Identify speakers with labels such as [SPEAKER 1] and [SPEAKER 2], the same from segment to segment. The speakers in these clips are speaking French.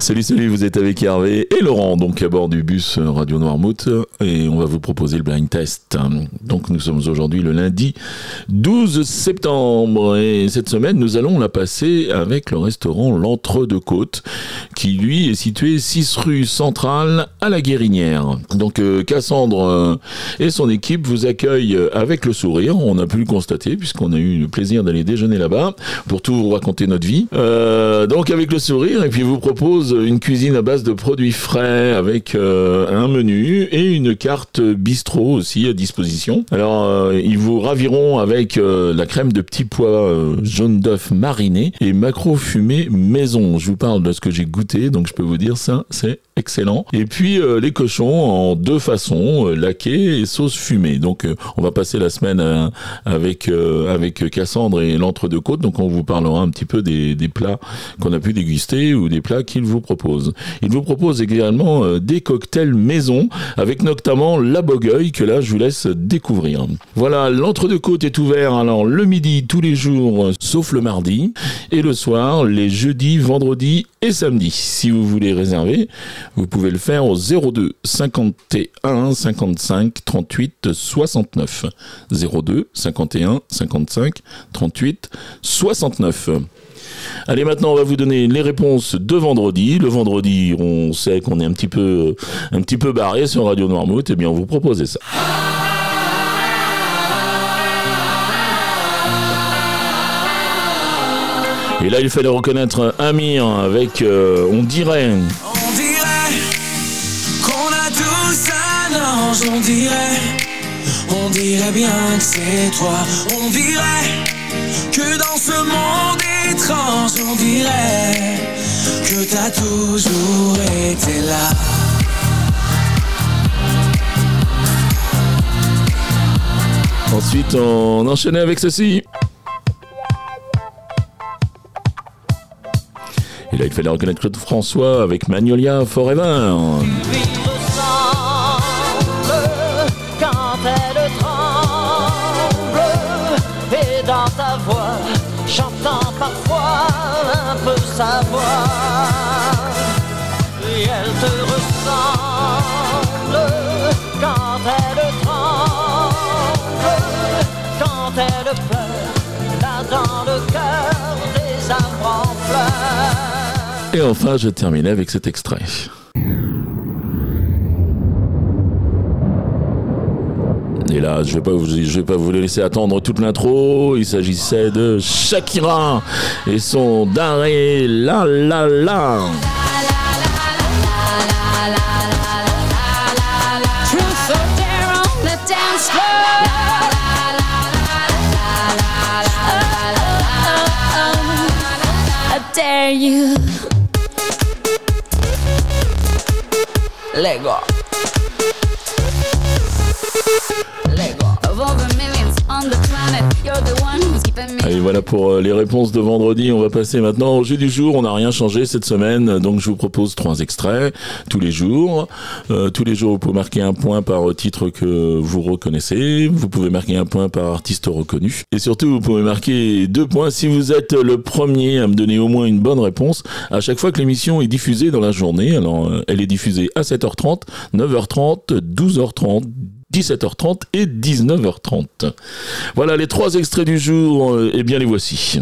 [SPEAKER 1] Salut, salut, vous êtes avec Hervé et Laurent, donc à bord du bus Radio Noirmouth, et on va vous proposer le blind test. Donc nous sommes aujourd'hui le lundi 12 septembre, et cette semaine nous allons la passer avec le restaurant L'Entre-deux-Côtes, qui lui est situé 6 rue Centrale à la Guérinière. Donc euh, Cassandre euh, et son équipe vous accueillent avec le sourire, on a pu le constater, puisqu'on a eu le plaisir d'aller déjeuner là-bas, pour tout vous raconter notre vie. Euh, donc avec le sourire, et puis vous propose une cuisine à base de produits frais avec euh, un menu et une carte bistrot aussi à disposition. Alors euh, ils vous raviront avec euh, la crème de petits pois jaune d'œuf mariné et macro fumé maison. Je vous parle de ce que j'ai goûté donc je peux vous dire ça c'est excellent. Et puis les cochons en deux façons, laqué et sauce fumée. Donc on va passer la semaine avec avec Cassandre et l'entre-deux-côtes donc on vous parlera un petit peu des, plats qu'on a pu déguster ou des plats qu'ils vous propose. Il vous propose également euh, des cocktails maison avec notamment la Bogueil que là je vous laisse découvrir. Voilà, l'entre-deux-côtes est ouvert alors le midi tous les jours sauf le mardi et le soir les jeudis, vendredis et samedis. Si vous voulez réserver, vous pouvez le faire au 02 51 55 38 69. 02 51 55 38 69. Allez, maintenant, on va vous donner les réponses de vendredi. Le vendredi, on sait qu'on est un petit peu, un petit peu barré sur Radio Noirmouth. Eh bien, on vous propose ça. Et là, il fallait reconnaître Amir avec euh, On dirait.
[SPEAKER 2] On dirait qu'on a tous un ange, on dirait. On dirait bien que c'est toi. On dirait que dans ce monde on dirait que t'as toujours été là.
[SPEAKER 1] Ensuite, on enchaînait avec ceci. Et là, il fallait reconnaître Claude François avec Magnolia Forever.
[SPEAKER 3] quand elle tremble et dans ta voix, chantant parfois un peu sa voix. Et elle te ressemble quand elle tremble, quand elle pleure, là dans le cœur des arbres en fleurs.
[SPEAKER 1] Et enfin, je terminais avec cet extrait. Et là, je vais pas vous, je vais pas vous laisser attendre toute l'intro. Il s'agissait de Shakira et son Daré la la la.
[SPEAKER 4] Truth
[SPEAKER 1] Allez, voilà pour euh, les réponses de vendredi. On va passer maintenant au jeu du jour. On n'a rien changé cette semaine, donc je vous propose trois extraits tous les jours. Euh, tous les jours, vous pouvez marquer un point par titre que vous reconnaissez. Vous pouvez marquer un point par artiste reconnu. Et surtout, vous pouvez marquer deux points si vous êtes le premier à me donner au moins une bonne réponse à chaque fois que l'émission est diffusée dans la journée. Alors, euh, elle est diffusée à 7h30, 9h30, 12h30. 17h30 et 19h30. Voilà les trois extraits du jour, euh, eh bien les voici.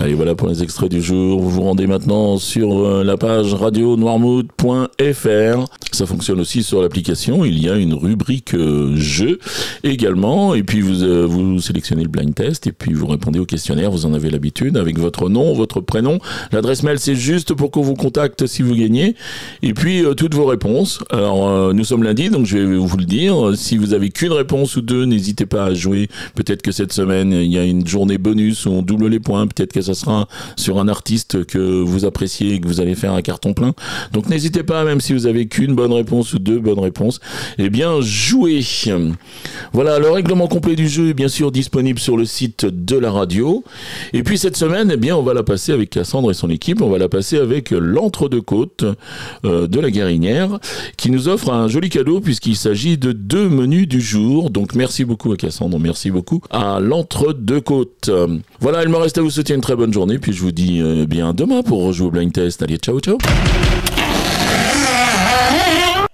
[SPEAKER 1] Allez, voilà pour les extraits du jour. Vous vous rendez maintenant sur euh, la page radio noirmouth.fr. Ça fonctionne aussi sur l'application. Il y a une rubrique euh, jeu également. Et puis vous, euh, vous sélectionnez le blind test et puis vous répondez au questionnaire. Vous en avez l'habitude avec votre nom, votre prénom. L'adresse mail, c'est juste pour qu'on vous contacte si vous gagnez. Et puis euh, toutes vos réponses. Alors euh, nous sommes lundi, donc je vais vous le dire. Si vous avez qu'une réponse ou deux, n'hésitez pas à jouer. Peut-être que cette semaine, il y a une journée bonus où on double les points. Peut-être que ça sera sur un artiste que vous appréciez et que vous allez faire un carton plein. Donc n'hésitez pas, même si vous avez qu'une bonne réponse ou deux bonnes réponses, eh bien jouez. Voilà, le règlement complet du jeu est bien sûr disponible sur le site de la radio. Et puis cette semaine, eh bien on va la passer avec Cassandre et son équipe, on va la passer avec l'entre-deux-côtes euh, de la Guérinière, qui nous offre un joli cadeau puisqu'il s'agit de deux menus du jour. Donc merci beaucoup à Cassandre, merci beaucoup à l'entre-deux-côtes. Voilà, il me reste à vous souhaiter une très bonne journée, puis je vous dis euh, bien demain pour rejouer au blind test. Allez, ciao ciao